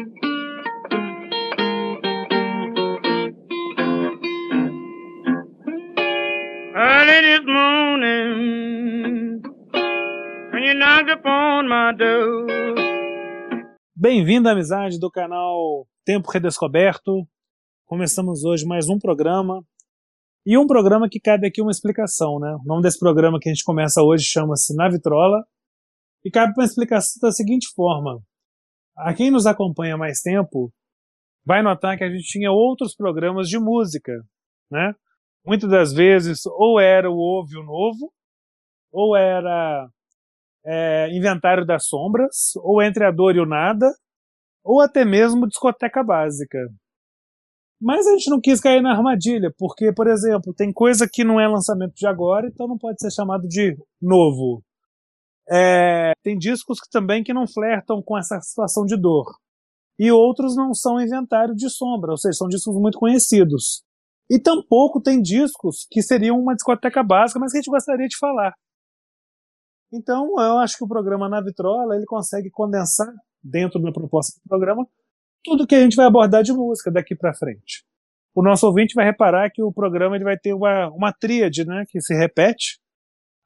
Early this morning, when you upon my door. Bem-vindo à amizade do canal Tempo Redescoberto. Começamos hoje mais um programa. E um programa que cabe aqui uma explicação, né? O nome desse programa que a gente começa hoje chama-se Na Vitrola. E cabe uma explicação da seguinte forma. A quem nos acompanha mais tempo vai notar que a gente tinha outros programas de música, né? Muitas das vezes ou era o Ouve o Novo, ou era é, Inventário das Sombras, ou Entre a Dor e o Nada, ou até mesmo Discoteca Básica. Mas a gente não quis cair na armadilha, porque, por exemplo, tem coisa que não é lançamento de agora, então não pode ser chamado de novo. É, tem discos que, também que não flertam com essa situação de dor. E outros não são inventário de sombra, ou seja, são discos muito conhecidos. E tampouco tem discos que seriam uma discoteca básica, mas que a gente gostaria de falar. Então, eu acho que o programa Na Vitrola ele consegue condensar dentro da proposta do programa tudo que a gente vai abordar de música daqui para frente. O nosso ouvinte vai reparar que o programa ele vai ter uma, uma tríade, né, que se repete.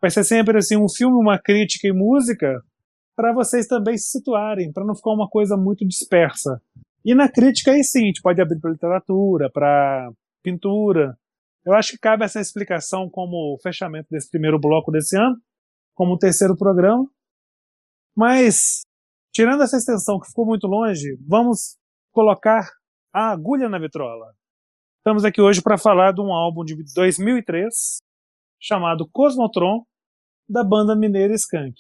Vai ser sempre assim um filme, uma crítica e música, para vocês também se situarem, para não ficar uma coisa muito dispersa. E na crítica aí sim, a gente pode abrir para literatura, para pintura. Eu acho que cabe essa explicação como fechamento desse primeiro bloco desse ano, como terceiro programa. Mas, tirando essa extensão que ficou muito longe, vamos colocar a agulha na vitrola. Estamos aqui hoje para falar de um álbum de 2003 chamado Cosmotron, da banda mineira Skank.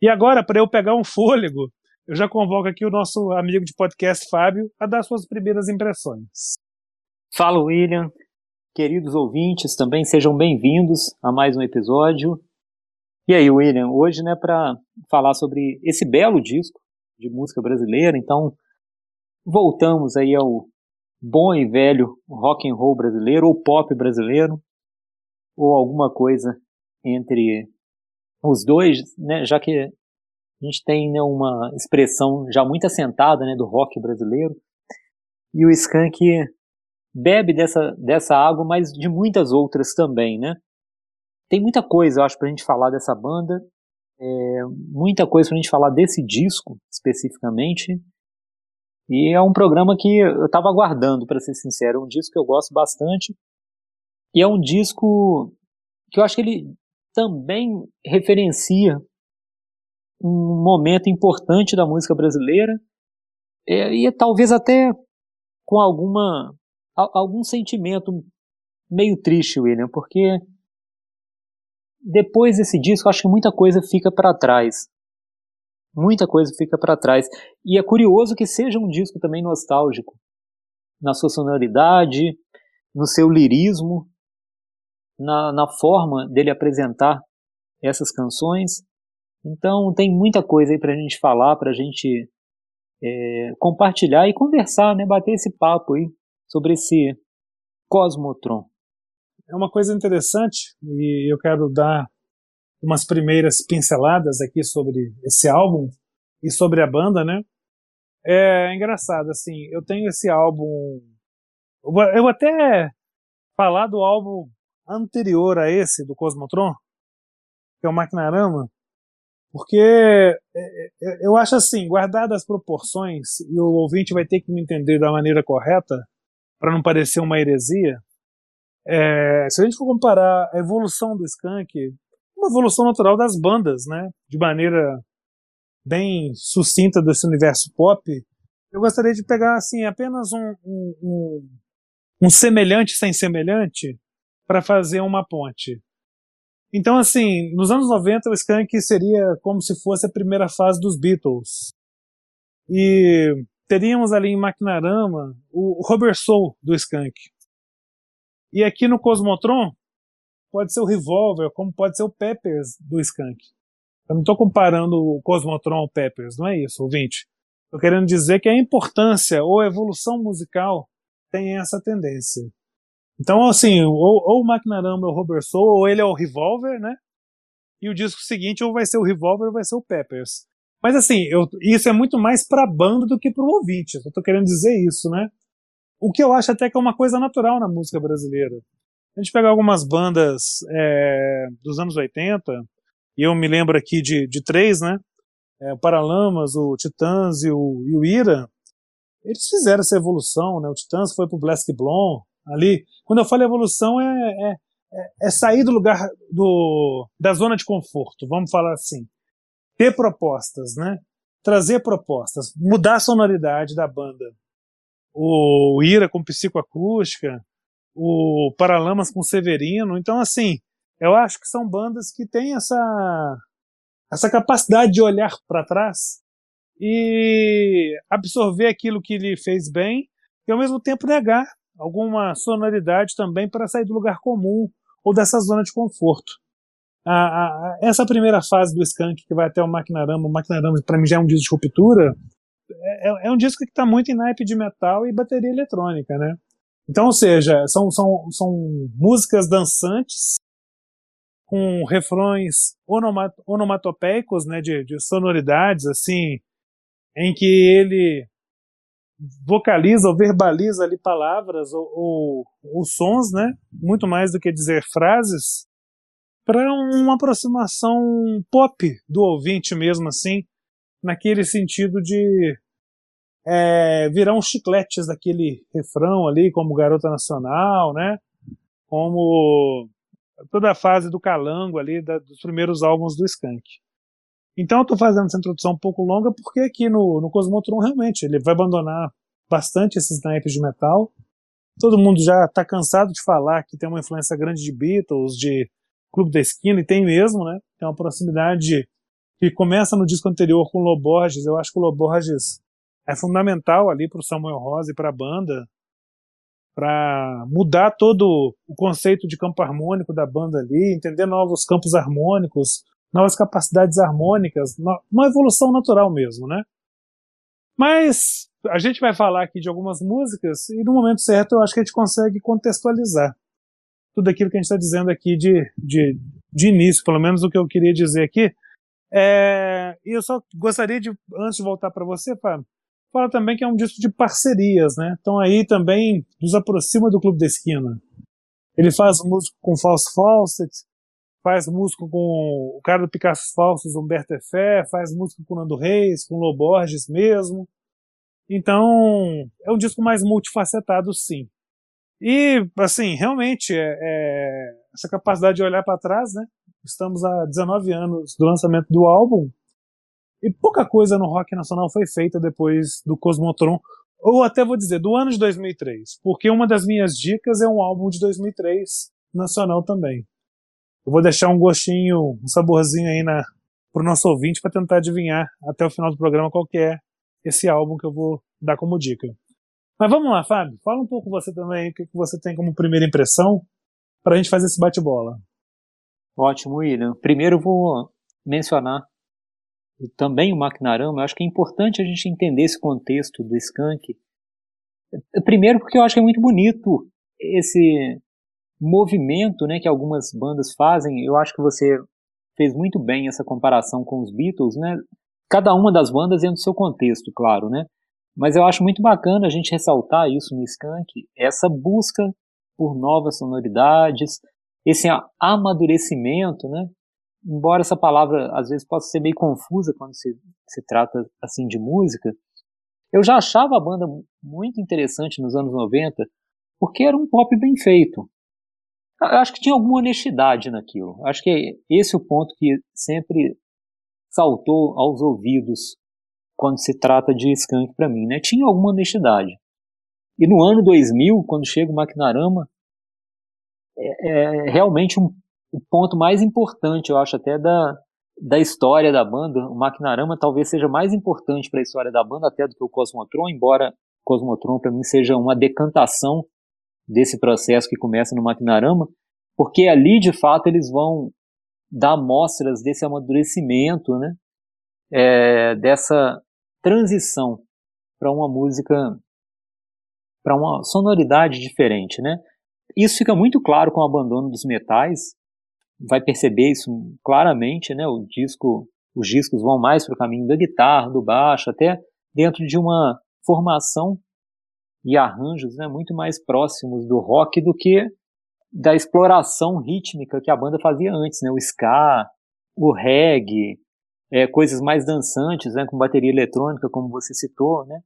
E agora, para eu pegar um fôlego, eu já convoco aqui o nosso amigo de podcast Fábio a dar suas primeiras impressões. Fala, William. Queridos ouvintes, também sejam bem-vindos a mais um episódio. E aí, William, hoje, né, para falar sobre esse belo disco de música brasileira, então voltamos aí ao bom e velho rock and roll brasileiro ou pop brasileiro ou alguma coisa entre os dois, né, já que a gente tem né, uma expressão já muito assentada né, do rock brasileiro e o Skank bebe dessa, dessa água, mas de muitas outras também, né? Tem muita coisa, eu acho, pra gente falar dessa banda, é, muita coisa pra gente falar desse disco, especificamente, e é um programa que eu tava aguardando, para ser sincero, é um disco que eu gosto bastante, e é um disco que eu acho que ele também referencia um momento importante da música brasileira, e, e talvez até com alguma algum sentimento meio triste, William, porque depois desse disco, acho que muita coisa fica para trás. Muita coisa fica para trás. E é curioso que seja um disco também nostálgico. Na sua sonoridade, no seu lirismo, na, na forma dele apresentar essas canções. Então tem muita coisa aí pra gente falar, pra gente é, compartilhar e conversar, né? Bater esse papo aí sobre esse Cosmotron. É uma coisa interessante e eu quero dar umas primeiras pinceladas aqui sobre esse álbum e sobre a banda, né? É engraçado, assim, eu tenho esse álbum. Eu vou até falar do álbum anterior a esse, do Cosmotron, que é o Maquinarama, porque é, é, eu acho assim, guardadas as proporções, e o ouvinte vai ter que me entender da maneira correta, para não parecer uma heresia, é, se a gente for comparar a evolução do Skank, uma evolução natural das bandas, né, de maneira bem sucinta desse universo pop, eu gostaria de pegar assim apenas um, um, um, um semelhante sem semelhante para fazer uma ponte. Então, assim, nos anos 90 o Skank seria como se fosse a primeira fase dos Beatles. E teríamos ali em Maquinarama o Robert Soul do Skank. E aqui no Cosmotron pode ser o Revolver, como pode ser o Peppers do Skank. Eu não estou comparando o Cosmotron ao Peppers, não é isso, ouvinte. Estou querendo dizer que a importância ou a evolução musical tem essa tendência. Então, assim, ou, ou o Maquinarama é o Robert Soul, ou ele é o Revolver, né? E o disco seguinte ou vai ser o Revolver ou vai ser o Peppers. Mas assim, eu, isso é muito mais para a banda do que para o ouvinte. Eu estou querendo dizer isso, né? O que eu acho até que é uma coisa natural na música brasileira. A gente pega algumas bandas é, dos anos 80, e eu me lembro aqui de, de três, né? É, o Paralamas, o Titãs e o, e o Ira. Eles fizeram essa evolução, né? O Titãs foi pro Black Blonde, ali. Quando eu falo evolução, é, é, é, é sair do lugar do, da zona de conforto, vamos falar assim ter propostas, né? Trazer propostas, mudar a sonoridade da banda. O Ira com psicoacústica, o Paralamas com Severino. Então, assim, eu acho que são bandas que têm essa, essa capacidade de olhar para trás e absorver aquilo que lhe fez bem e ao mesmo tempo negar alguma sonoridade também para sair do lugar comum ou dessa zona de conforto a, a, essa primeira fase do Skank que vai até o Maquinarama, o Maquinarama para mim já é um disco de ruptura, é, é, é um disco que está muito em naipe de metal e bateria eletrônica, né? Então, ou seja, são, são, são músicas dançantes com refrões onomat onomatopeicos, né, de, de sonoridades, assim, em que ele vocaliza ou verbaliza ali palavras ou, ou, ou, sons, né? Muito mais do que dizer frases para uma aproximação pop do ouvinte mesmo assim, naquele sentido de é, virar uns chicletes daquele refrão ali, como Garota Nacional, né? Como toda a fase do calango ali da, dos primeiros álbuns do Skank. Então eu estou fazendo essa introdução um pouco longa porque aqui no, no Cosmotron realmente ele vai abandonar bastante esses naipes de metal. Todo mundo já está cansado de falar que tem uma influência grande de Beatles, de Clube da Esquina, e tem mesmo, né? Tem uma proximidade que começa no disco anterior com o Loborges. Eu acho que o Loborges é fundamental ali para o Samuel Rosa e para a banda, para mudar todo o conceito de campo harmônico da banda ali, entender novos campos harmônicos, novas capacidades harmônicas, uma evolução natural mesmo, né? Mas a gente vai falar aqui de algumas músicas e no momento certo eu acho que a gente consegue contextualizar tudo aquilo que a gente está dizendo aqui de, de, de início, pelo menos o que eu queria dizer aqui. É, e eu só gostaria de, antes de voltar para você, Fábio, falar também que é um disco de parcerias, né? Então aí também nos aproxima do Clube da Esquina. Ele faz música com False Fawcett, faz música com o cara do Picasso Falsos, Humberto Efé, faz música com Nando Reis, com Loborges mesmo. Então, é um disco mais multifacetado, sim. E, assim, realmente, é, é essa capacidade de olhar para trás, né? Estamos há 19 anos do lançamento do álbum e pouca coisa no rock nacional foi feita depois do Cosmotron, ou até vou dizer, do ano de 2003, porque uma das minhas dicas é um álbum de 2003 nacional também. Eu vou deixar um gostinho, um saborzinho aí na, pro nosso ouvinte para tentar adivinhar até o final do programa qual que é esse álbum que eu vou dar como dica. Mas vamos lá, Fábio, fala um pouco você também, o que você tem como primeira impressão para a gente fazer esse bate-bola. Ótimo, William. Primeiro vou mencionar também o Maquinarama. Eu acho que é importante a gente entender esse contexto do Skank. Primeiro porque eu acho que é muito bonito esse movimento né, que algumas bandas fazem. Eu acho que você fez muito bem essa comparação com os Beatles, né? Cada uma das bandas dentro do seu contexto, claro, né? Mas eu acho muito bacana a gente ressaltar isso no Skank, essa busca por novas sonoridades, esse amadurecimento, né? Embora essa palavra às vezes possa ser meio confusa quando se, se trata assim de música, eu já achava a banda muito interessante nos anos 90, porque era um pop bem feito. Eu acho que tinha alguma honestidade naquilo. Acho que esse é o ponto que sempre saltou aos ouvidos quando se trata de skunk para mim, né? Tinha alguma honestidade. E no ano 2000, quando chega o Maquinarama, é, é realmente um, o ponto mais importante, eu acho até da, da história da banda. O Maquinarama talvez seja mais importante para a história da banda até do que o Cosmotron, embora Cosmotron para mim seja uma decantação desse processo que começa no Maquinarama, porque ali de fato eles vão dar mostras desse amadurecimento, né? É, dessa transição para uma música, para uma sonoridade diferente, né? Isso fica muito claro com o abandono dos metais, vai perceber isso claramente, né? O disco, os discos vão mais para o caminho da guitarra, do baixo, até dentro de uma formação e arranjos né, muito mais próximos do rock do que da exploração rítmica que a banda fazia antes, né? O ska, o reggae, é, coisas mais dançantes, né? Com bateria eletrônica, como você citou, né?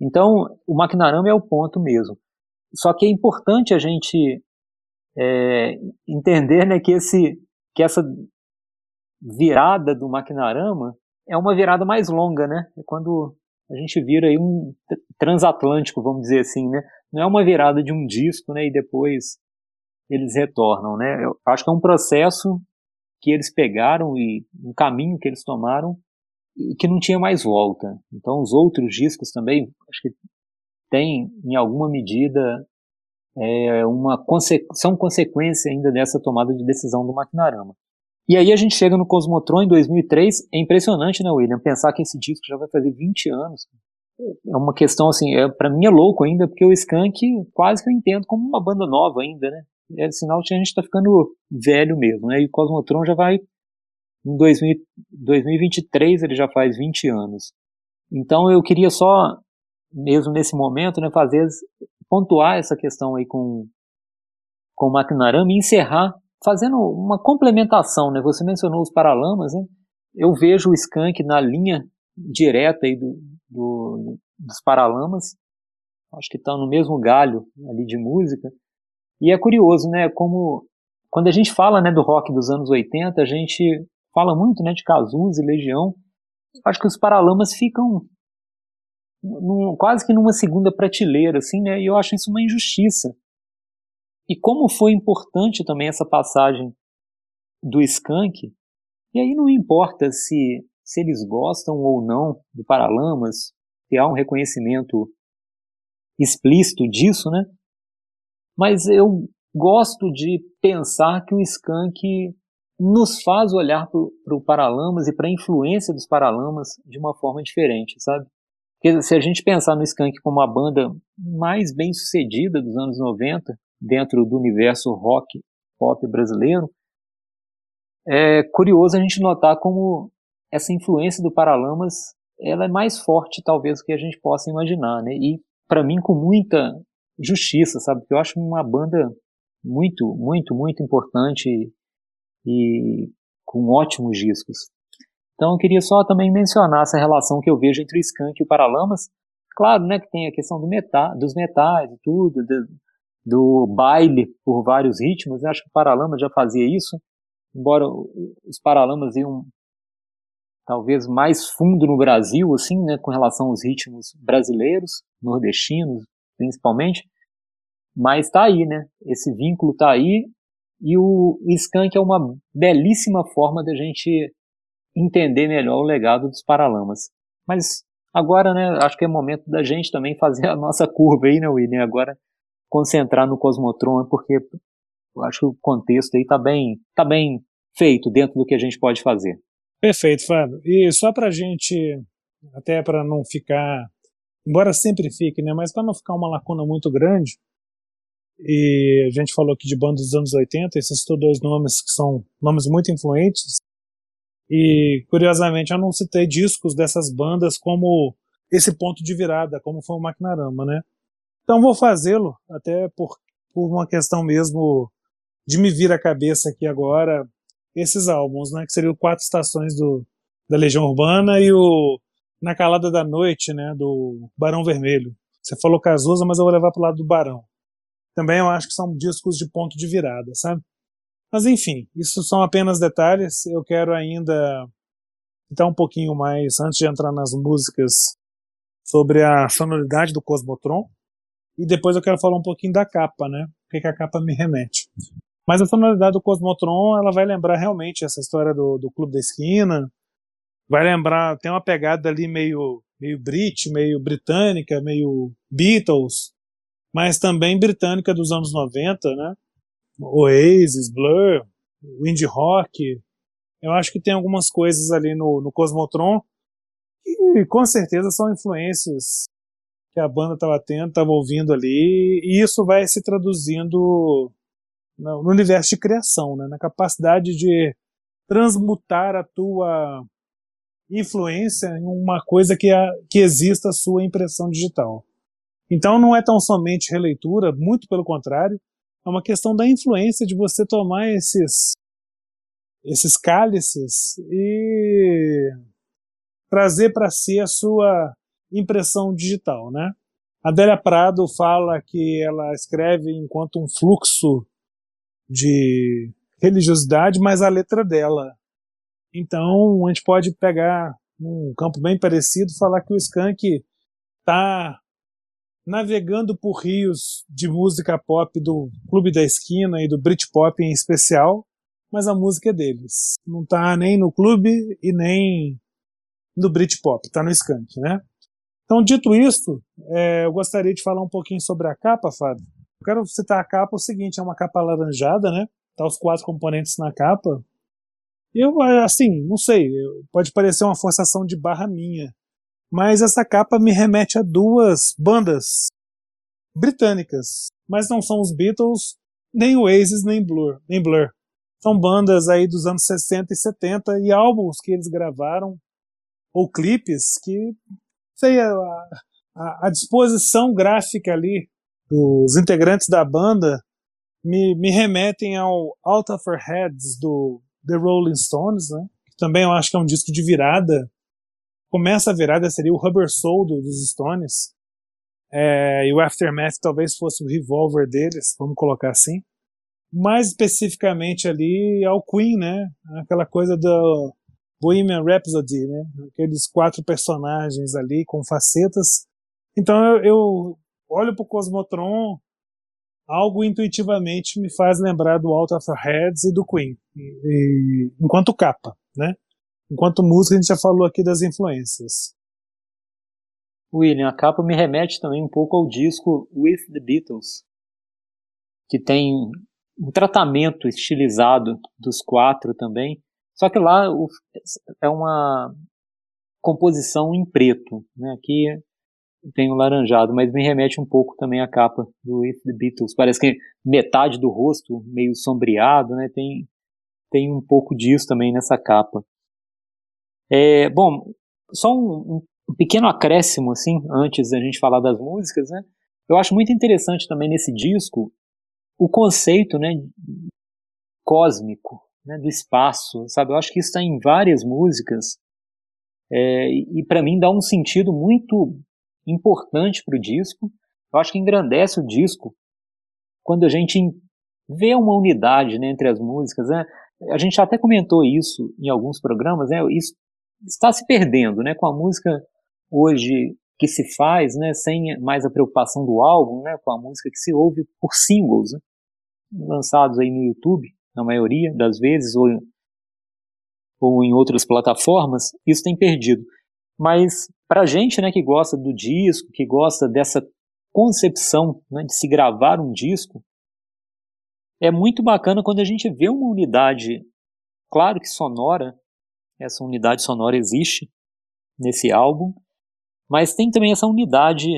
Então, o Maquinarama é o ponto mesmo. Só que é importante a gente é, entender né, que, esse, que essa virada do Maquinarama é uma virada mais longa, né? É quando a gente vira aí um transatlântico, vamos dizer assim, né? Não é uma virada de um disco, né? E depois eles retornam, né? Eu acho que é um processo que eles pegaram e um caminho que eles tomaram e que não tinha mais volta. Então os outros discos também, acho que tem em alguma medida é, uma conse são consequência ainda dessa tomada de decisão do Maquinarama. E aí a gente chega no Cosmotron em 2003, é impressionante, né, William, pensar que esse disco já vai fazer 20 anos. É uma questão assim, é, para mim é louco ainda, porque o Skank quase que eu entendo como uma banda nova ainda, né? É sinal que a gente está ficando velho mesmo, né? E o Cosmotron já vai em 2000, 2023 ele já faz 20 anos. Então eu queria só, mesmo nesse momento, né, fazer pontuar essa questão aí com com o Maquinarama e encerrar fazendo uma complementação, né? Você mencionou os Paralamas, né? Eu vejo o Skank na linha direta aí do, do dos Paralamas. Acho que está no mesmo galho ali de música. E é curioso, né? Como quando a gente fala né, do rock dos anos 80, a gente fala muito né, de Cazuza e Legião. Acho que os Paralamas ficam num, quase que numa segunda prateleira, assim, né? E eu acho isso uma injustiça. E como foi importante também essa passagem do Skank, e aí não importa se, se eles gostam ou não do Paralamas, se há um reconhecimento explícito disso, né? Mas eu gosto de pensar que o Skank nos faz olhar para o Paralamas e para a influência dos Paralamas de uma forma diferente, sabe? Porque se a gente pensar no Skank como a banda mais bem sucedida dos anos 90, dentro do universo rock pop brasileiro, é curioso a gente notar como essa influência do Paralamas ela é mais forte talvez do que a gente possa imaginar, né? E para mim com muita justiça, sabe? Porque eu acho uma banda muito, muito, muito importante e, com ótimos discos. Então eu queria só também mencionar essa relação que eu vejo entre o Skank e o Paralamas. Claro, né, que tem a questão do meta, dos metais e tudo, do, do baile por vários ritmos. Eu acho que o Paralamas já fazia isso, embora os Paralamas iam talvez mais fundo no Brasil, assim, né, com relação aos ritmos brasileiros, nordestinos, principalmente. Mas tá aí, né? Esse vínculo tá aí e o Skank é uma belíssima forma da gente entender melhor o legado dos Paralamas. Mas agora, né, acho que é momento da gente também fazer a nossa curva aí, né, William? Agora concentrar no Cosmotron, porque eu acho que o contexto aí tá bem, tá bem feito dentro do que a gente pode fazer. Perfeito, Fábio. E só para a gente, até para não ficar, embora sempre fique, né, mas para não ficar uma lacuna muito grande, e a gente falou aqui de bandas dos anos 80, esses citou dois nomes que são nomes muito influentes, e, curiosamente, eu não citei discos dessas bandas como esse ponto de virada, como foi o Maquinarama, né? Então vou fazê-lo, até por, por uma questão mesmo de me vir a cabeça aqui agora, esses álbuns, né? Que seriam Quatro Estações do, da Legião Urbana e o Na Calada da Noite, né? Do Barão Vermelho. Você falou Cazuza, mas eu vou levar para o lado do Barão. Também eu acho que são discos de ponto de virada, sabe? Mas enfim, isso são apenas detalhes. Eu quero ainda citar um pouquinho mais, antes de entrar nas músicas, sobre a sonoridade do Cosmotron. E depois eu quero falar um pouquinho da capa, né? O que, que a capa me remete. Mas a sonoridade do Cosmotron, ela vai lembrar realmente essa história do, do Clube da Esquina. Vai lembrar, tem uma pegada ali meio, meio Brit, meio britânica, meio Beatles, mas também britânica dos anos 90, né? Oasis, Blur, Wind Rock. Eu acho que tem algumas coisas ali no, no Cosmotron que com certeza são influências que a banda estava tendo, estava ouvindo ali, e isso vai se traduzindo no, universo de criação, né? na capacidade de transmutar a tua influência em uma coisa que, a, que exista a sua impressão digital. Então não é tão somente releitura, muito pelo contrário, é uma questão da influência de você tomar esses esses cálices e trazer para si a sua impressão digital, né? Adélia Prado fala que ela escreve enquanto um fluxo de religiosidade, mas a letra dela. Então, a gente pode pegar um campo bem parecido e falar que o Skank está navegando por rios de música pop do Clube da Esquina e do Britpop em especial, mas a música é deles. Não está nem no clube e nem no Britpop, está no Skank, né? Então, dito isto, é, eu gostaria de falar um pouquinho sobre a capa, Fábio. Eu quero citar a capa, o seguinte, é uma capa alaranjada, né? Tá os quatro componentes na capa. Eu, assim, não sei, pode parecer uma forçação de barra minha, mas essa capa me remete a duas bandas britânicas, mas não são os Beatles, nem Oasis, nem Blur, nem Blur. São bandas aí dos anos 60 e 70 e álbuns que eles gravaram ou clipes que sei, a, a, a disposição gráfica ali dos integrantes da banda me, me remetem ao Out of Our Heads do The Rolling Stones, né? Que também eu acho que é um disco de virada. Começa a virada, seria o Rubber Soul do, dos Stones. É, e o Aftermath talvez fosse o Revolver deles, vamos colocar assim. Mais especificamente ali ao Queen, né? Aquela coisa do Bohemian Rhapsody, né? Aqueles quatro personagens ali com facetas. Então eu, eu olho pro Cosmotron, algo intuitivamente me faz lembrar do Out of Heads e do Queen, e, e, enquanto capa, né? Enquanto música a gente já falou aqui das influências. William, a capa me remete também um pouco ao disco With the Beatles, que tem um tratamento estilizado dos quatro também, só que lá o, é uma composição em preto, né? Aqui tem o laranjado, mas me remete um pouco também à capa do If the Beatles. Parece que metade do rosto meio sombreado, né? Tem, tem um pouco disso também nessa capa. É, bom, só um, um pequeno acréscimo, assim, antes da gente falar das músicas, né? Eu acho muito interessante também nesse disco o conceito, né, cósmico, né, do espaço, sabe? Eu acho que isso está em várias músicas é, e para mim dá um sentido muito importante para o disco. Eu acho que engrandece o disco quando a gente vê uma unidade né, entre as músicas. Né? A gente até comentou isso em alguns programas. Né? Isso está se perdendo, né? Com a música hoje que se faz, né? Sem mais a preocupação do álbum, né? Com a música que se ouve por singles, né? lançados aí no YouTube na maioria das vezes, ou, ou em outras plataformas, isso tem perdido. Mas para a gente né, que gosta do disco, que gosta dessa concepção né, de se gravar um disco, é muito bacana quando a gente vê uma unidade, claro que sonora, essa unidade sonora existe nesse álbum, mas tem também essa unidade,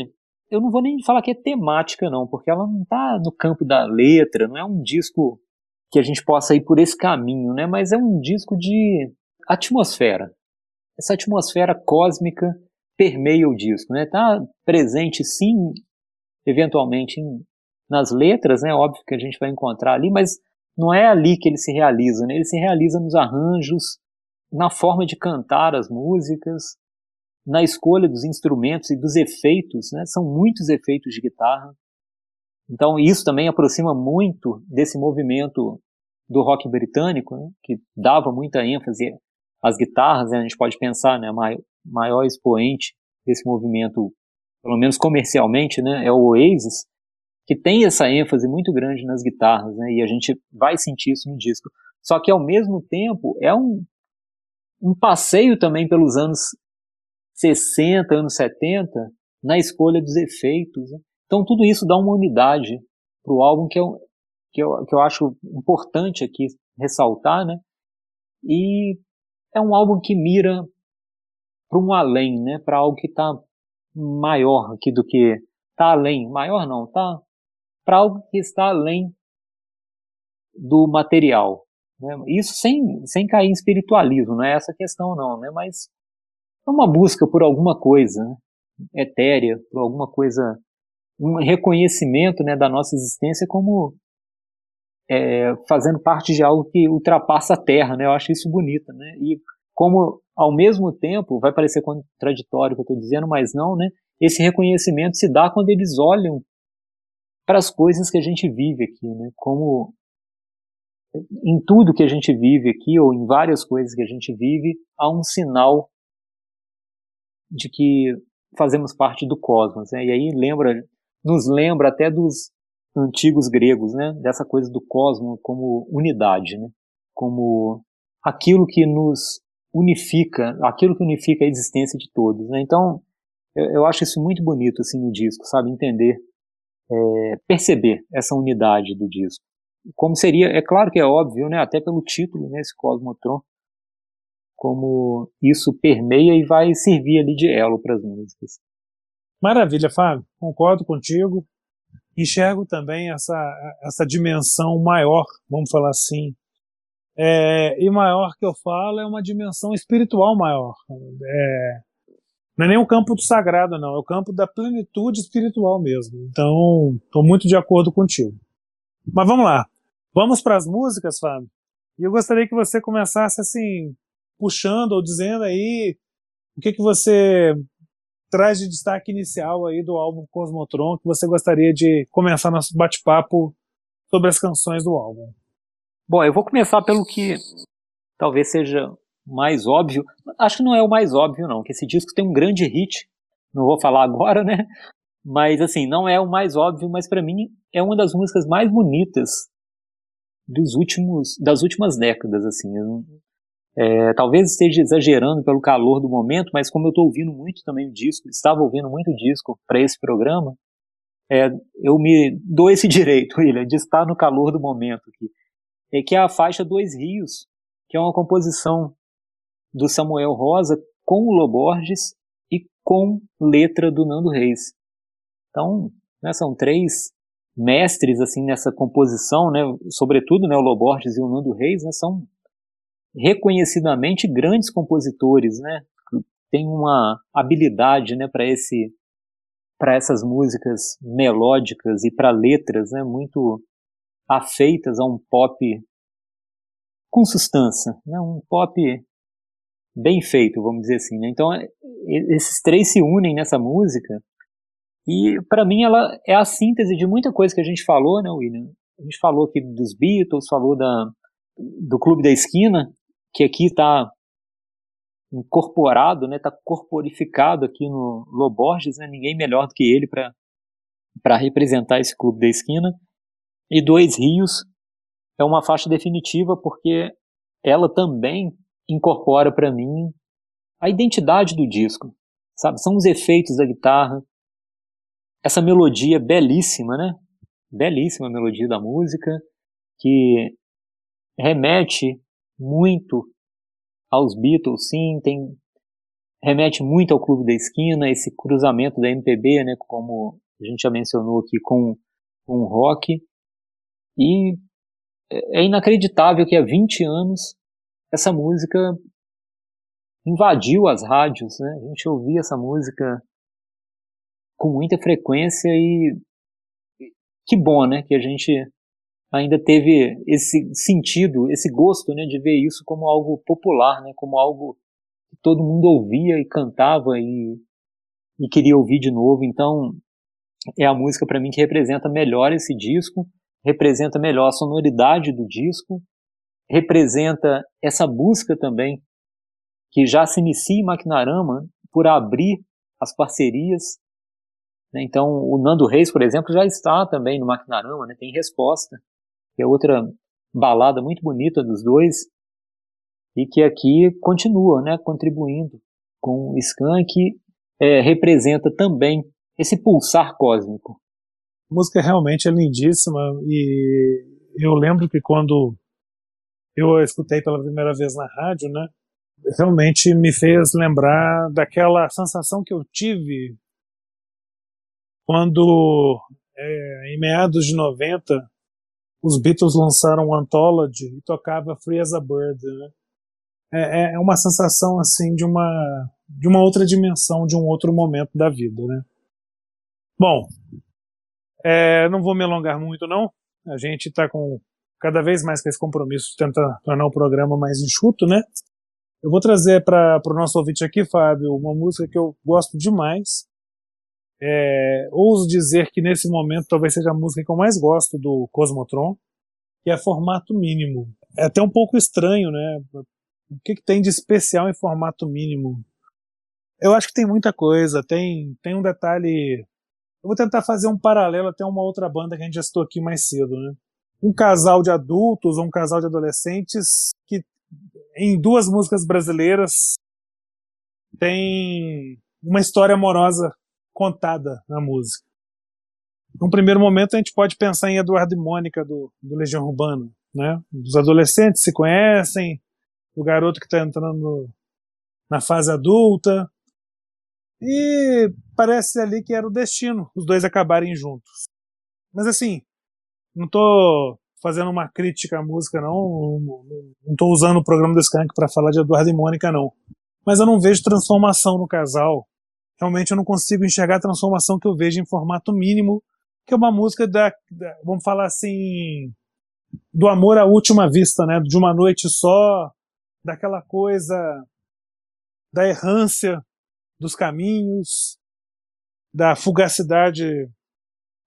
eu não vou nem falar que é temática não, porque ela não está no campo da letra, não é um disco que a gente possa ir por esse caminho, né? Mas é um disco de atmosfera. Essa atmosfera cósmica permeia o disco, né? Tá presente sim, eventualmente em, nas letras, né? Óbvio que a gente vai encontrar ali, mas não é ali que ele se realiza, né? Ele se realiza nos arranjos, na forma de cantar as músicas, na escolha dos instrumentos e dos efeitos, né? São muitos efeitos de guitarra. Então isso também aproxima muito desse movimento do rock britânico, né, que dava muita ênfase às guitarras. Né, a gente pode pensar, né, maior, maior expoente desse movimento, pelo menos comercialmente, né, é o Oasis, que tem essa ênfase muito grande nas guitarras, né, e a gente vai sentir isso no disco. Só que ao mesmo tempo é um, um passeio também pelos anos 60, anos 70, na escolha dos efeitos. Né? Então tudo isso dá uma unidade para o álbum que, eu, que, eu, que eu acho importante aqui ressaltar, né? E é um álbum que mira para um além, né? Para algo que está maior aqui do que está além, maior não, tá? Para algo que está além do material. Né? Isso sem, sem cair em espiritualismo, não é essa questão não, né? Mas é uma busca por alguma coisa né? etérea, por alguma coisa, um reconhecimento né, da nossa existência como é, fazendo parte de algo que ultrapassa a Terra, né? Eu acho isso bonito, né? E como ao mesmo tempo vai parecer contraditório o que eu estou dizendo, mas não, né? Esse reconhecimento se dá quando eles olham para as coisas que a gente vive aqui, né? Como em tudo que a gente vive aqui ou em várias coisas que a gente vive há um sinal de que fazemos parte do cosmos, né? E aí lembra, nos lembra até dos antigos gregos, né? Dessa coisa do cosmos como unidade, né? Como aquilo que nos unifica, aquilo que unifica a existência de todos, né? Então, eu, acho isso muito bonito, assim, no disco, sabe? Entender, é, perceber essa unidade do disco. Como seria, é claro que é óbvio, né? Até pelo título, né? Esse Cosmotron, como isso permeia e vai servir ali de elo para as músicas. Maravilha, Fábio. Concordo contigo enxergo também essa, essa dimensão maior, vamos falar assim. É, e maior que eu falo é uma dimensão espiritual maior. É, não é nem o campo do sagrado, não, é o campo da plenitude espiritual mesmo. Então, estou muito de acordo contigo. Mas vamos lá. Vamos para as músicas, Fábio? E eu gostaria que você começasse assim, puxando ou dizendo aí o que, que você traz de destaque inicial aí do álbum Cosmotron que você gostaria de começar nosso bate-papo sobre as canções do álbum? Bom, eu vou começar pelo que talvez seja mais óbvio. Acho que não é o mais óbvio, não, que esse disco tem um grande hit. Não vou falar agora, né? Mas assim, não é o mais óbvio, mas para mim é uma das músicas mais bonitas dos últimos das últimas décadas, assim. É, talvez esteja exagerando pelo calor do momento, mas como eu estou ouvindo muito também o disco, estava ouvindo muito disco para esse programa, é, eu me dou esse direito, William, de estar no calor do momento aqui. É que é a faixa Dois Rios, que é uma composição do Samuel Rosa com o Loborges e com letra do Nando Reis. Então, né, são três mestres assim nessa composição, né, sobretudo né, o Loborges e o Nando Reis, né, são reconhecidamente grandes compositores, né? Tem uma habilidade, né, para esse para essas músicas melódicas e para letras, né, muito afeitas a um pop com substância, né, um pop bem feito, vamos dizer assim. Né? Então, esses três se unem nessa música e, para mim, ela é a síntese de muita coisa que a gente falou, né, William? A gente falou aqui dos Beatles, falou da, do Clube da Esquina, que aqui está incorporado, né, está corporificado aqui no Loborges, né, ninguém melhor do que ele para representar esse clube da esquina. E Dois Rios é uma faixa definitiva porque ela também incorpora para mim a identidade do disco, sabe? São os efeitos da guitarra, essa melodia belíssima, né? Belíssima melodia da música que remete muito aos Beatles, sim, tem remete muito ao Clube da Esquina, esse cruzamento da MPB, né, como a gente já mencionou aqui com, com o rock. E é inacreditável que há 20 anos essa música invadiu as rádios, né? A gente ouvia essa música com muita frequência e que bom, né, que a gente ainda teve esse sentido, esse gosto, né, de ver isso como algo popular, né, como algo que todo mundo ouvia e cantava e, e queria ouvir de novo. Então, é a música para mim que representa melhor esse disco, representa melhor a sonoridade do disco, representa essa busca também que já se inicia em Maquinarama por abrir as parcerias. Né. Então, o Nando Reis, por exemplo, já está também no Maquinarama, né? tem resposta que é outra balada muito bonita dos dois, e que aqui continua, né, contribuindo com o Skank, é, representa também esse pulsar cósmico. A música realmente é lindíssima e eu lembro que quando eu a escutei pela primeira vez na rádio, né, realmente me fez lembrar daquela sensação que eu tive quando, é, em meados de 90, os Beatles lançaram Anthology e tocava Free as a Bird, né? é, é uma sensação assim de uma de uma outra dimensão, de um outro momento da vida, né? Bom, é, não vou me alongar muito não. A gente está com cada vez mais com esse compromisso de tentar tornar o programa mais enxuto, né? Eu vou trazer para o nosso ouvinte aqui, Fábio, uma música que eu gosto demais. É, ouso dizer que nesse momento talvez seja a música que eu mais gosto do Cosmotron, que é formato mínimo. É até um pouco estranho, né? O que, que tem de especial em formato mínimo? Eu acho que tem muita coisa. Tem, tem um detalhe. Eu vou tentar fazer um paralelo até uma outra banda que a gente já citou aqui mais cedo, né? Um casal de adultos ou um casal de adolescentes que em duas músicas brasileiras tem uma história amorosa contada na música. Num primeiro momento a gente pode pensar em Eduardo e Mônica do, do Legião Urbana, né? Os adolescentes se conhecem, o garoto que está entrando na fase adulta. E parece ali que era o destino, os dois acabarem juntos. Mas assim, não estou fazendo uma crítica à música, não. Não estou usando o programa do Skank para falar de Eduardo e Mônica, não. Mas eu não vejo transformação no casal. Realmente eu não consigo enxergar a transformação que eu vejo em formato mínimo, que é uma música da, da vamos falar assim, do amor à última vista, né? De uma noite só, daquela coisa da errância dos caminhos, da fugacidade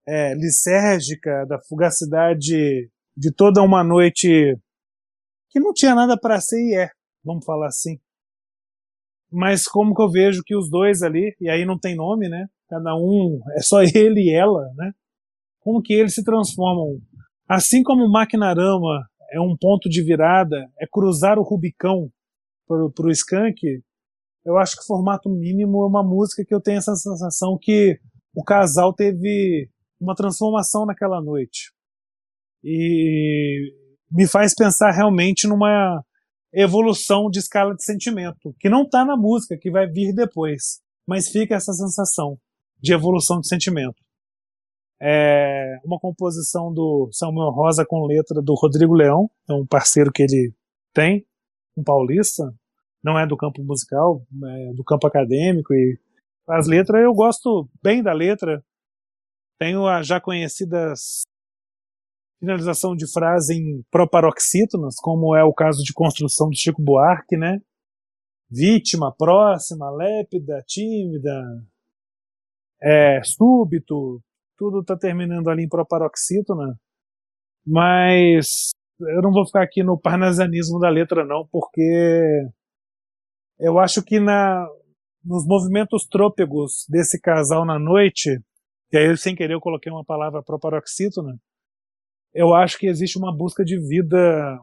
é, lisérgica, da fugacidade de toda uma noite que não tinha nada para ser e é, vamos falar assim. Mas como que eu vejo que os dois ali, e aí não tem nome, né? Cada um, é só ele e ela, né? Como que eles se transformam. Assim como o Maquinarama é um ponto de virada, é cruzar o Rubicão para o Skank, eu acho que formato mínimo é uma música que eu tenho essa sensação que o casal teve uma transformação naquela noite. E me faz pensar realmente numa evolução de escala de sentimento, que não está na música, que vai vir depois, mas fica essa sensação de evolução de sentimento. É uma composição do Samuel Rosa com letra do Rodrigo Leão, é um parceiro que ele tem, um paulista, não é do campo musical, é do campo acadêmico e as letras eu gosto bem da letra. Tenho a já conhecidas finalização de frase em proparoxítonas, como é o caso de construção do Chico Buarque, né? Vítima, próxima, lépida, tímida, é, súbito, tudo está terminando ali em proparoxítona, mas eu não vou ficar aqui no parnasianismo da letra não, porque eu acho que na, nos movimentos trôpegos desse casal na noite, e aí sem querer eu coloquei uma palavra proparoxítona, eu acho que existe uma busca de vida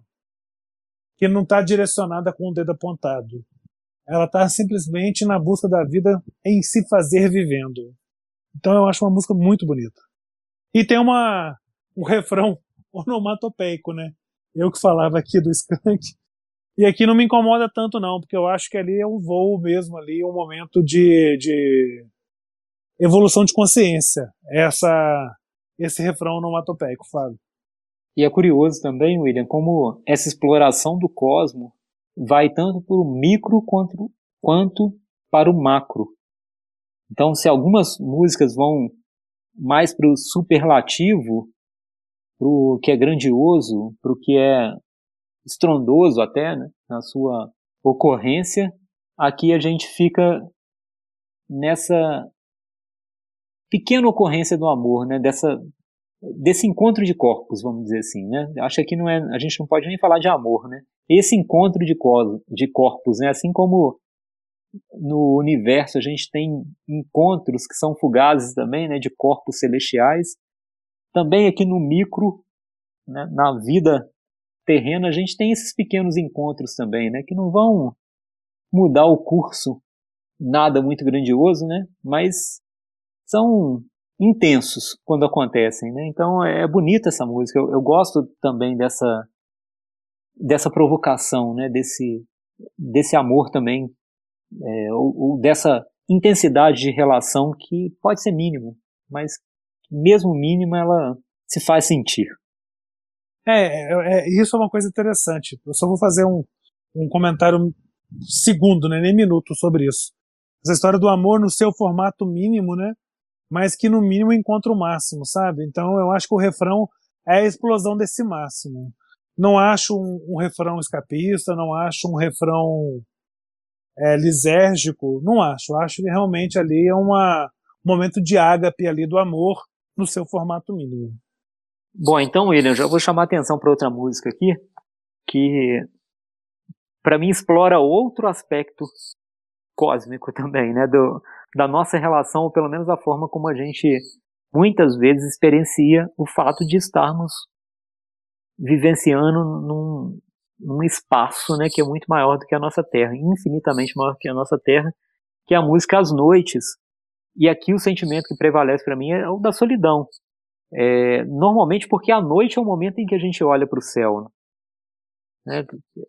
que não está direcionada com o dedo apontado. Ela está simplesmente na busca da vida em se fazer vivendo. Então eu acho uma música muito bonita. E tem uma um refrão onomatopeico, né? Eu que falava aqui do Skank. E aqui não me incomoda tanto não, porque eu acho que ali é um voo mesmo, ali é um momento de, de evolução de consciência. Essa esse refrão onomatopeico, Fábio. E é curioso também, William, como essa exploração do cosmo vai tanto para o micro quanto, quanto para o macro. Então, se algumas músicas vão mais para o superlativo, para o que é grandioso, para o que é estrondoso até, né, na sua ocorrência, aqui a gente fica nessa pequena ocorrência do amor, né, dessa, desse encontro de corpos, vamos dizer assim. Né? Acho que aqui não é, a gente não pode nem falar de amor. Né? Esse encontro de, de corpos, né, assim como no universo a gente tem encontros que são fugazes também, né, de corpos celestiais. Também aqui no micro, né, na vida terrena, a gente tem esses pequenos encontros também, né, que não vão mudar o curso nada muito grandioso, né, mas são intensos quando acontecem, né. Então é, é bonita essa música. Eu, eu gosto também dessa dessa provocação, né, desse desse amor também é, ou, ou, dessa intensidade de relação que pode ser mínima, mas mesmo mínima ela se faz sentir. É, é, é, isso é uma coisa interessante. Eu só vou fazer um, um comentário segundo, né, nem minuto sobre isso. Essa história do amor no seu formato mínimo, né? Mas que no mínimo encontra o máximo, sabe? Então eu acho que o refrão é a explosão desse máximo. Não acho um, um refrão escapista, não acho um refrão é, lisérgico, não acho. Acho que realmente ali é uma, um momento de ágape ali do amor no seu formato mínimo. Bom, então, William, já vou chamar a atenção para outra música aqui, que para mim explora outro aspecto cósmico também, né, do, da nossa relação, ou pelo menos da forma como a gente muitas vezes experiencia o fato de estarmos vivenciando num, num espaço, né, que é muito maior do que a nossa Terra, infinitamente maior que a nossa Terra, que é a música As Noites. E aqui o sentimento que prevalece para mim é o da solidão. É, normalmente porque a noite é o momento em que a gente olha para o céu. Né?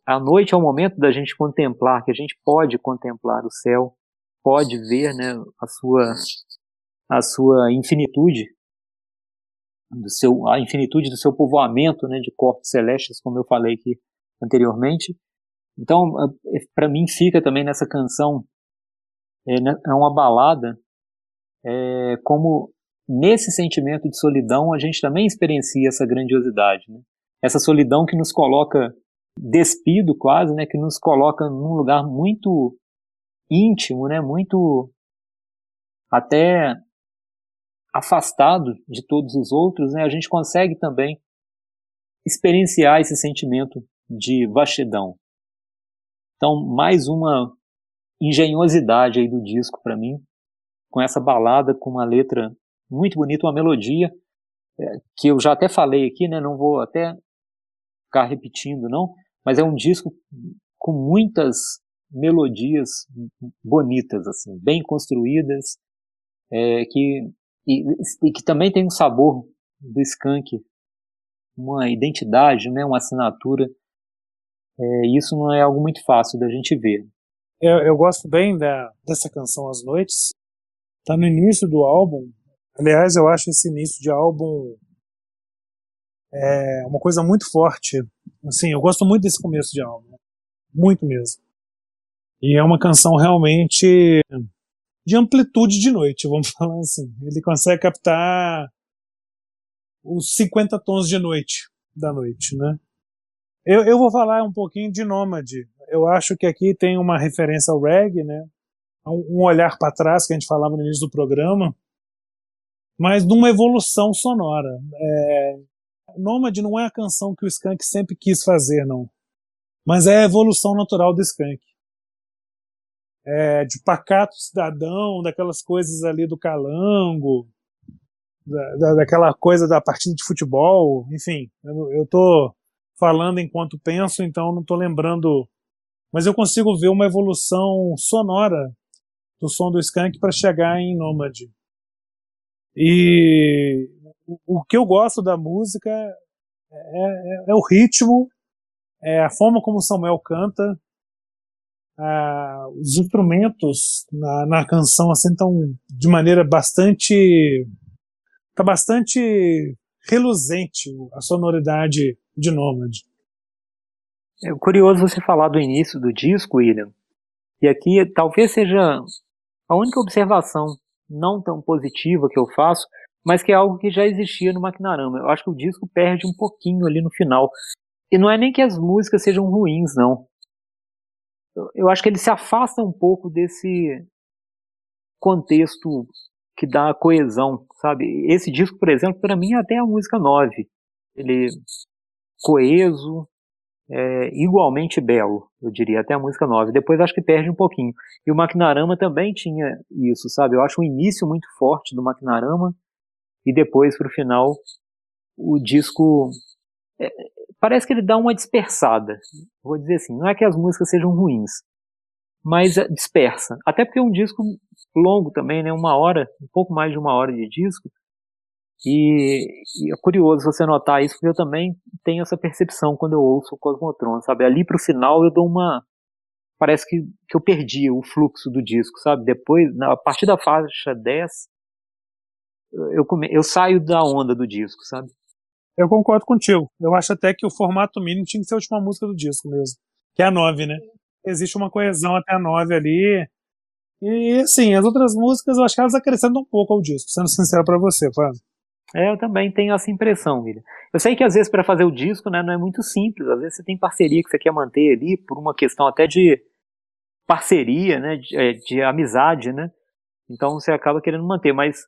A noite é o momento da gente contemplar, que a gente pode contemplar o céu, pode ver né, a, sua, a sua infinitude, do seu, a infinitude do seu povoamento né, de corpos celestes, como eu falei aqui anteriormente. Então, para mim, fica também nessa canção, é, né, é uma balada, é, como nesse sentimento de solidão a gente também experiencia essa grandiosidade. Né? Essa solidão que nos coloca despido quase, né, que nos coloca num lugar muito íntimo, né, muito até afastado de todos os outros, né, a gente consegue também experienciar esse sentimento de vastidão. Então, mais uma engenhosidade aí do disco para mim, com essa balada com uma letra muito bonita, uma melodia é, que eu já até falei aqui, né, não vou até ficar repetindo não, mas é um disco com muitas melodias bonitas, assim, bem construídas, é, que, e, e, que também tem um sabor do skunk, uma identidade, né, uma assinatura. É, isso não é algo muito fácil da gente ver. Eu, eu gosto bem da, dessa canção As Noites. Tá no início do álbum. Aliás, eu acho esse início de álbum é uma coisa muito forte. Assim, eu gosto muito desse começo de álbum, muito mesmo. E é uma canção realmente de amplitude de noite, vamos falar assim. Ele consegue captar os 50 tons de noite da noite, né? Eu, eu vou falar um pouquinho de Nômade. Eu acho que aqui tem uma referência ao reggae, né? Um olhar para trás que a gente falava no início do programa, mas numa evolução sonora. É, Nômade não é a canção que o Skank sempre quis fazer, não. Mas é a evolução natural do Skank. É, de pacato cidadão, daquelas coisas ali do calango, da, da, daquela coisa da partida de futebol, enfim. Eu, eu tô falando enquanto penso, então não tô lembrando. Mas eu consigo ver uma evolução sonora do som do Skank para chegar em Nômade. E o, que eu gosto da música é, é, é, o ritmo, é a forma como o Samuel canta, os instrumentos na, na canção assim estão de maneira bastante tá bastante reluzente a sonoridade de Nomad. É curioso você falar do início do disco, William. E aqui talvez seja a única observação não tão positiva que eu faço, mas que é algo que já existia no Maquinarama. Eu acho que o disco perde um pouquinho ali no final. E não é nem que as músicas sejam ruins, não. Eu acho que ele se afasta um pouco desse contexto que dá coesão, sabe? Esse disco, por exemplo, para mim é até a música 9. Ele coeso, é, igualmente belo, eu diria, até a música 9. Depois acho que perde um pouquinho. E o Maquinarama também tinha isso, sabe? Eu acho um início muito forte do Maquinarama, e depois pro final o disco é, parece que ele dá uma dispersada. Vou dizer assim, não é que as músicas sejam ruins, mas dispersa. Até porque é um disco longo também, né? Uma hora, um pouco mais de uma hora de disco. E, e, é curioso você notar isso, porque eu também tenho essa percepção quando eu ouço o Cosmotron, sabe? Ali pro final eu dou uma. Parece que, que eu perdi o fluxo do disco, sabe? Depois, a partir da faixa 10, eu, come... eu saio da onda do disco, sabe? Eu concordo contigo. Eu acho até que o formato mínimo tinha que ser a última música do disco mesmo. que é a 9, né? Existe uma coesão até a 9 ali. E, assim, as outras músicas eu acho que elas acrescentam um pouco ao disco, sendo sincero para você, Fábio. É, eu também tenho essa impressão, William. Eu sei que às vezes para fazer o disco, né, não é muito simples. Às vezes você tem parceria que você quer manter ali por uma questão até de parceria, né, de, é, de amizade, né. Então você acaba querendo manter. Mas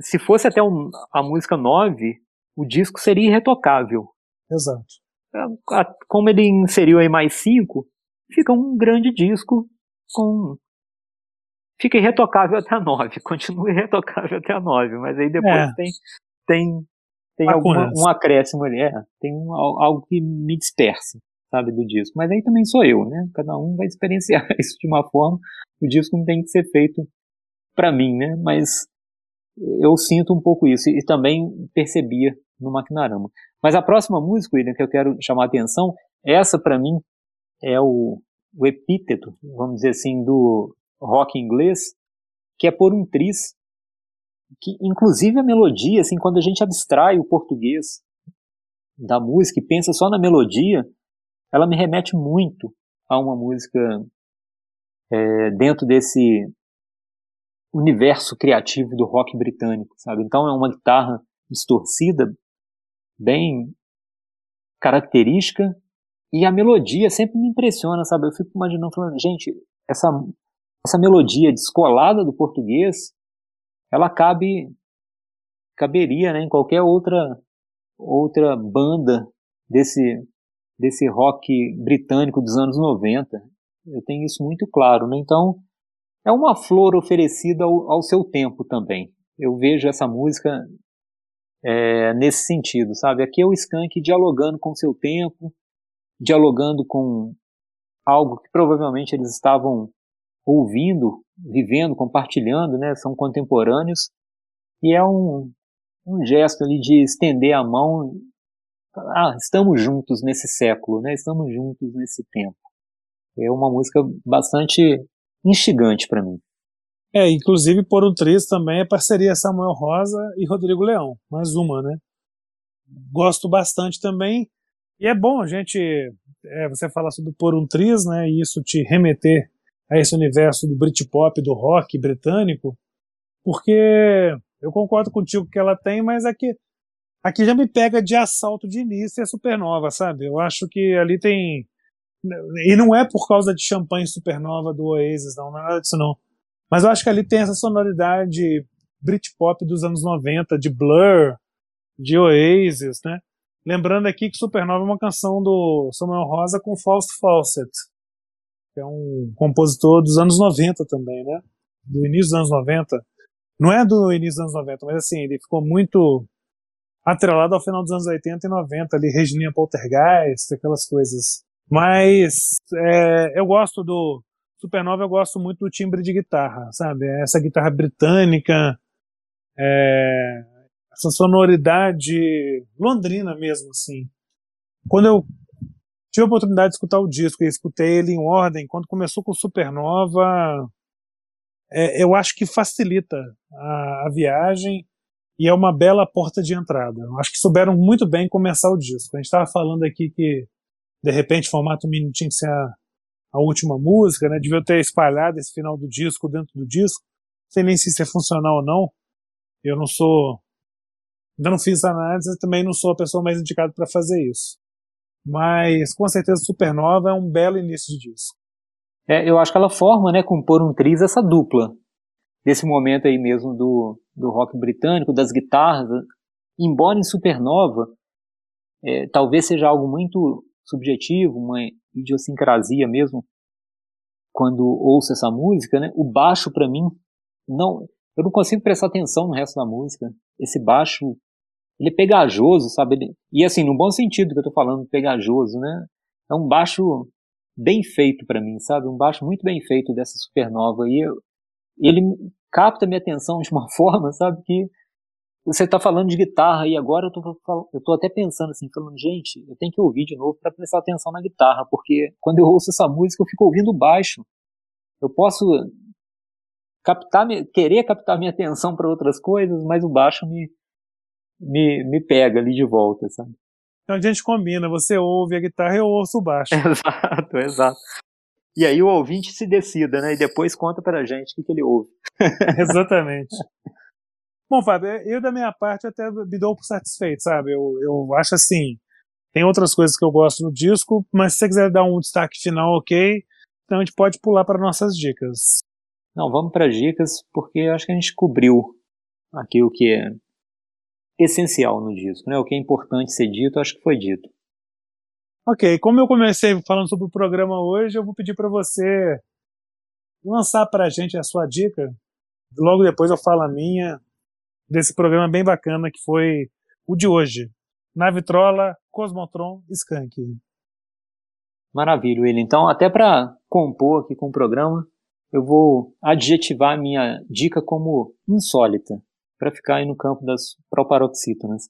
se fosse até um, a música 9, o disco seria irretocável. Exato. É, como ele inseriu aí mais 5, fica um grande disco com fica irretocável até a 9, continua irretocável até a 9, mas aí depois é. tem tem tem alguma, um acréscimo ali, é, tem um, algo que me dispersa, sabe, do disco. Mas aí também sou eu, né? Cada um vai experienciar isso de uma forma. O disco não tem que ser feito para mim, né? Mas eu sinto um pouco isso e também percebia no Maquinarama. Mas a próxima música, William, que eu quero chamar a atenção, essa para mim é o, o epíteto, vamos dizer assim, do rock inglês, que é por um tris que inclusive a melodia, assim, quando a gente abstrai o português da música e pensa só na melodia, ela me remete muito a uma música é, dentro desse universo criativo do rock britânico, sabe? Então é uma guitarra distorcida, bem característica, e a melodia sempre me impressiona, sabe? Eu fico imaginando, falando, gente, essa, essa melodia descolada do português ela cabe caberia né, em qualquer outra outra banda desse desse rock britânico dos anos 90. Eu tenho isso muito claro, né? Então, é uma flor oferecida ao, ao seu tempo também. Eu vejo essa música é, nesse sentido, sabe? Aqui é o Skank dialogando com seu tempo, dialogando com algo que provavelmente eles estavam ouvindo, vivendo, compartilhando, né? São contemporâneos e é um, um gesto ali de estender a mão. Ah, estamos juntos nesse século, né? Estamos juntos nesse tempo. É uma música bastante instigante para mim. É, inclusive por um triz também é parceria Samuel Rosa e Rodrigo Leão, mais uma, né? Gosto bastante também. E é bom a gente, é, você falar sobre por um triz, né? E isso te remeter a esse universo do Britpop, do rock britânico, porque eu concordo contigo que ela tem, mas aqui, aqui já me pega de assalto de início a Supernova, sabe? Eu acho que ali tem. E não é por causa de champanhe Supernova do Oasis, não, não é nada disso não. Mas eu acho que ali tem essa sonoridade Britpop dos anos 90, de Blur, de Oasis, né? Lembrando aqui que Supernova é uma canção do Samuel Rosa com Fausto Fawcett que é um compositor dos anos 90 também, né? Do início dos anos 90. Não é do início dos anos 90, mas assim, ele ficou muito atrelado ao final dos anos 80 e 90, ali, Regininha Poltergeist, aquelas coisas. Mas é, eu gosto do Supernova, eu gosto muito do timbre de guitarra, sabe? Essa guitarra britânica, é, essa sonoridade londrina mesmo, assim. Quando eu tive a oportunidade de escutar o disco e escutei ele em ordem. Quando começou com Supernova, é, eu acho que facilita a, a, viagem e é uma bela porta de entrada. Eu acho que souberam muito bem começar o disco. A gente estava falando aqui que, de repente, o formato mini tinha que ser a, a última música, né? Devia ter espalhado esse final do disco dentro do disco. Não sei nem se isso é funcional ou não. Eu não sou. Ainda não fiz análise, também não sou a pessoa mais indicada para fazer isso. Mas com certeza Supernova é um belo início de disco. É, eu acho que ela forma, né, com Por um Triz, essa dupla. Desse momento aí mesmo do, do rock britânico, das guitarras. Embora em Supernova, é, talvez seja algo muito subjetivo, uma idiosincrasia mesmo, quando ouço essa música, né, o baixo para mim, não, eu não consigo prestar atenção no resto da música. Esse baixo ele é pegajoso, sabe? Ele, e assim, no bom sentido que eu tô falando, pegajoso, né? É um baixo bem feito para mim, sabe? Um baixo muito bem feito dessa supernova. E eu, ele capta minha atenção de uma forma, sabe? Que você tá falando de guitarra e agora eu tô, eu tô até pensando assim, falando, gente, eu tenho que ouvir de novo para prestar atenção na guitarra, porque quando eu ouço essa música eu fico ouvindo baixo. Eu posso captar, querer captar minha atenção para outras coisas, mas o baixo me, me, me pega ali de volta, sabe? Então a gente combina, você ouve a guitarra e eu ouço o baixo. Exato, exato. E aí o ouvinte se decida, né? E depois conta pra gente o que, que ele ouve. Exatamente. Bom, Fábio, eu da minha parte até me dou por satisfeito, sabe? Eu, eu acho assim, tem outras coisas que eu gosto no disco, mas se você quiser dar um destaque final, ok, então a gente pode pular para nossas dicas. Não, vamos para dicas, porque acho que a gente cobriu aqui o que é essencial no disco, né? O que é importante ser dito, acho que foi dito. Ok, como eu comecei falando sobre o programa hoje, eu vou pedir para você lançar para a gente a sua dica. Logo depois eu falo a minha desse programa bem bacana que foi o de hoje. Navitrola, Cosmotron, Skank. Maravilha, William. Então, até para compor aqui com o programa, eu vou adjetivar minha dica como insólita, para ficar aí no campo das proparoxítonas.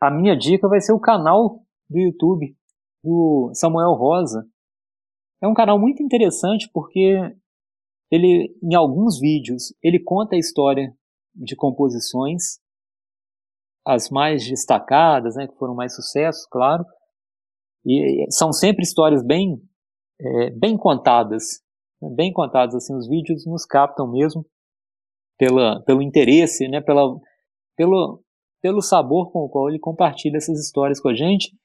A minha dica vai ser o canal do YouTube do Samuel Rosa. É um canal muito interessante porque ele, em alguns vídeos, ele conta a história de composições, as mais destacadas, né, que foram mais sucessos, claro, e são sempre histórias bem, é, bem contadas, né, bem contadas, assim, os vídeos nos captam mesmo pela, pelo interesse, né, pela, pelo, pelo sabor com o qual ele compartilha essas histórias com a gente,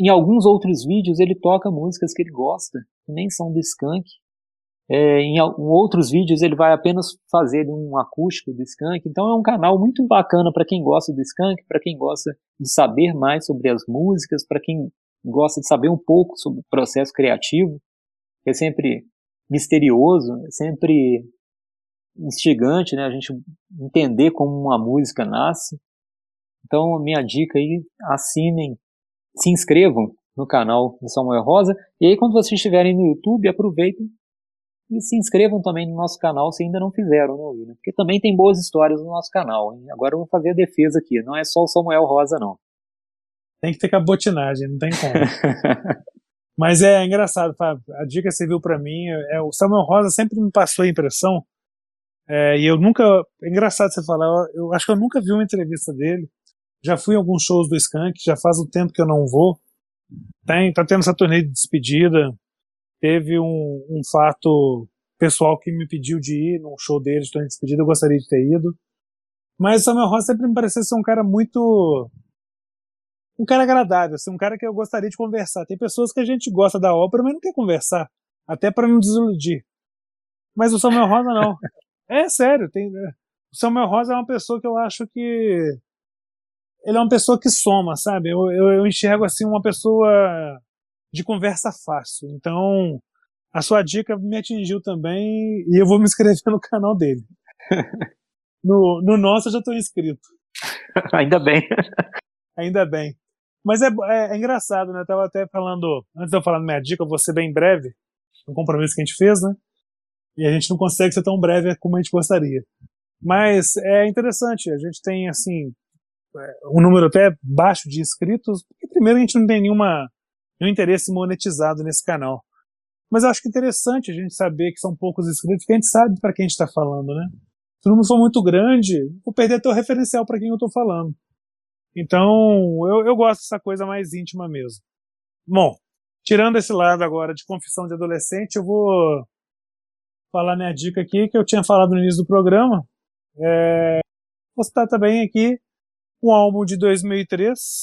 em alguns outros vídeos ele toca músicas que ele gosta, que nem são do Skank. É, em, outros vídeos ele vai apenas fazer um acústico do Skank. Então é um canal muito bacana para quem gosta do Skank, para quem gosta de saber mais sobre as músicas, para quem gosta de saber um pouco sobre o processo criativo. É sempre misterioso, é sempre instigante, né? A gente entender como uma música nasce. Então, minha dica aí, assinem se inscrevam no canal do Samuel Rosa. E aí, quando vocês estiverem no YouTube, aproveitem e se inscrevam também no nosso canal se ainda não fizeram, né, William? Porque também tem boas histórias no nosso canal. Hein? Agora eu vou fazer a defesa aqui. Não é só o Samuel Rosa, não. Tem que ter cabotinagem, não tem como. Mas é engraçado, Fábio. A dica que você viu para mim é o Samuel Rosa sempre me passou a impressão. É, e eu nunca. É engraçado você falar, eu, eu acho que eu nunca vi uma entrevista dele. Já fui em alguns shows do Skank, já faz um tempo que eu não vou. Tem, tá tendo essa turnê de despedida. Teve um, um fato pessoal que me pediu de ir num show deles, turnê de despedida, eu gostaria de ter ido. Mas o Samuel Ross sempre me pareceu ser um cara muito. Um cara agradável, assim, um cara que eu gostaria de conversar. Tem pessoas que a gente gosta da ópera, mas não quer conversar. Até para não desiludir. Mas o Samuel Rosa não. É sério, tem. O Samuel Rosa é uma pessoa que eu acho que ele é uma pessoa que soma, sabe? Eu, eu, eu enxergo assim uma pessoa de conversa fácil. Então, a sua dica me atingiu também e eu vou me inscrever no canal dele. No, no nosso eu já estou inscrito. Ainda bem. Ainda bem. Mas é, é, é, engraçado, né? Eu tava até falando, antes de eu falar minha dica, eu vou ser bem breve, um compromisso que a gente fez, né? E a gente não consegue ser tão breve como a gente gostaria. Mas é interessante, a gente tem, assim, um número até baixo de inscritos, porque primeiro a gente não tem nenhuma, nenhum interesse monetizado nesse canal. Mas eu acho que é interessante a gente saber que são poucos inscritos, porque a gente sabe para quem a gente está falando, né? Se o número for muito grande, vou perder o referencial para quem eu estou falando. Então, eu, eu gosto dessa coisa mais íntima mesmo. Bom, tirando esse lado agora de confissão de adolescente, eu vou falar minha dica aqui, que eu tinha falado no início do programa. É, vou citar também aqui um álbum de 2003.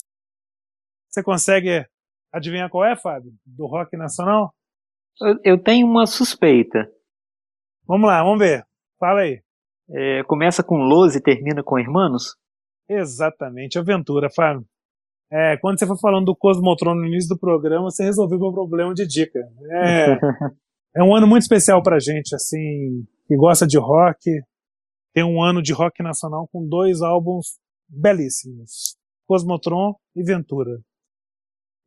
Você consegue adivinhar qual é, Fábio? Do rock nacional? Eu, eu tenho uma suspeita. Vamos lá, vamos ver. Fala aí. É, começa com Los e termina com Hermanos? Exatamente, aventura, Fábio. É, quando você foi falando do Cosmotron no início do programa, você resolveu o meu problema de dica. É, é um ano muito especial pra gente, assim, que gosta de rock. Tem um ano de rock nacional com dois álbuns belíssimos. Cosmotron e Ventura.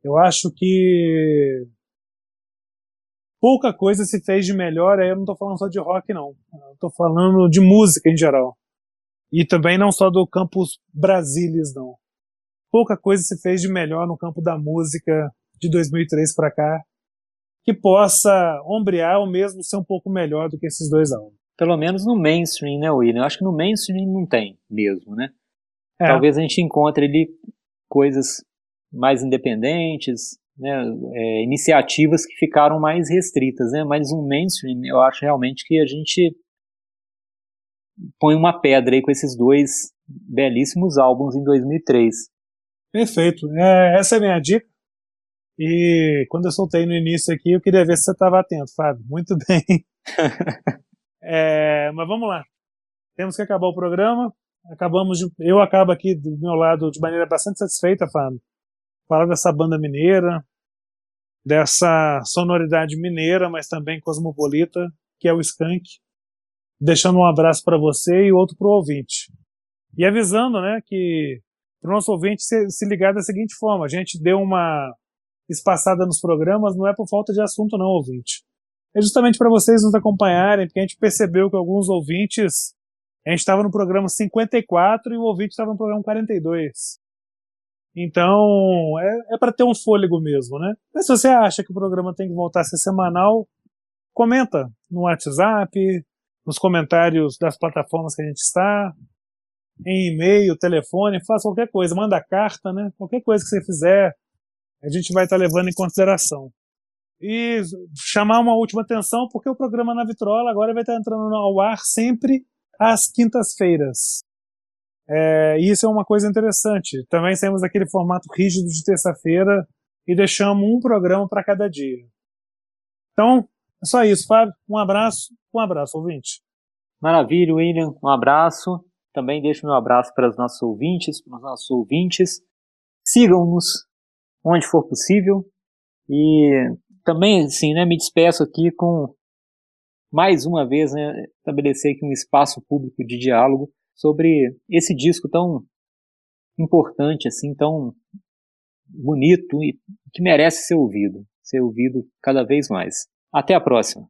Eu acho que pouca coisa se fez de melhor, aí eu não estou falando só de rock, não. Estou falando de música em geral. E também não só do campus Brasilis, não. Pouca coisa se fez de melhor no campo da música de 2003 para cá, que possa ombrear ou mesmo ser um pouco melhor do que esses dois álbuns. Pelo menos no mainstream, né, William? Eu acho que no mainstream não tem mesmo, né? É. Talvez a gente encontre ali coisas mais independentes, né, é, iniciativas que ficaram mais restritas, né, mas um mainstream, eu acho realmente que a gente põe uma pedra aí com esses dois belíssimos álbuns em 2003. Perfeito, é, essa é a minha dica. E quando eu soltei no início aqui, eu queria ver se você estava atento, Fábio. Muito bem. é, mas vamos lá. Temos que acabar o programa. Acabamos de, eu acabo aqui do meu lado de maneira bastante satisfeita, Fábio. Falar dessa banda mineira, dessa sonoridade mineira, mas também cosmopolita, que é o Skank. Deixando um abraço para você e outro para o ouvinte. E avisando, né, que para o nosso ouvinte se, se ligar da seguinte forma: a gente deu uma espaçada nos programas, não é por falta de assunto, não, ouvinte. É justamente para vocês nos acompanharem, porque a gente percebeu que alguns ouvintes. A gente estava no programa 54 e o ouvinte estava no programa 42. Então, é, é para ter um fôlego mesmo, né? Mas se você acha que o programa tem que voltar a ser semanal, comenta no WhatsApp, nos comentários das plataformas que a gente está, em e-mail, telefone, faça qualquer coisa, manda carta, né? Qualquer coisa que você fizer, a gente vai estar levando em consideração. E chamar uma última atenção, porque o programa na Vitrola agora vai estar entrando ao ar sempre às quintas-feiras. É, isso é uma coisa interessante. Também temos aquele formato rígido de terça-feira e deixamos um programa para cada dia. Então, é só isso, Fábio. Um abraço, um abraço, ouvinte. Maravilha, William. Um abraço. Também deixo meu abraço para os nossos ouvintes, para os nossos ouvintes. Sigam-nos onde for possível. E também, assim, né, me despeço aqui com mais uma vez, né, estabelecer aqui um espaço público de diálogo sobre esse disco tão importante, assim, tão bonito e que merece ser ouvido, ser ouvido cada vez mais. Até a próxima.